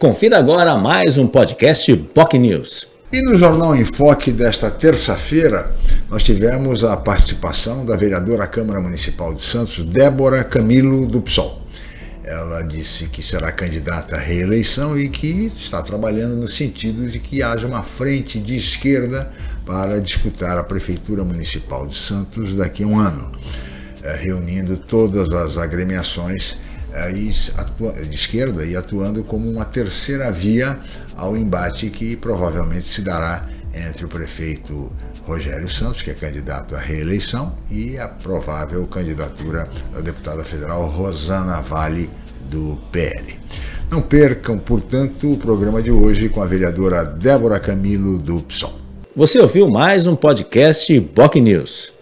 Confira agora mais um podcast POC News. E no Jornal em Foque desta terça-feira, nós tivemos a participação da vereadora Câmara Municipal de Santos, Débora Camilo do PSOL. Ela disse que será candidata à reeleição e que está trabalhando no sentido de que haja uma frente de esquerda para disputar a Prefeitura Municipal de Santos daqui a um ano, eh, reunindo todas as agremiações eh, de esquerda e atuando como uma terceira via ao embate que provavelmente se dará entre o prefeito Rogério Santos, que é candidato à reeleição, e a provável candidatura da deputada federal Rosana Vale, do PL. Não percam, portanto, o programa de hoje com a vereadora Débora Camilo, do PSOL. Você ouviu mais um podcast POC News.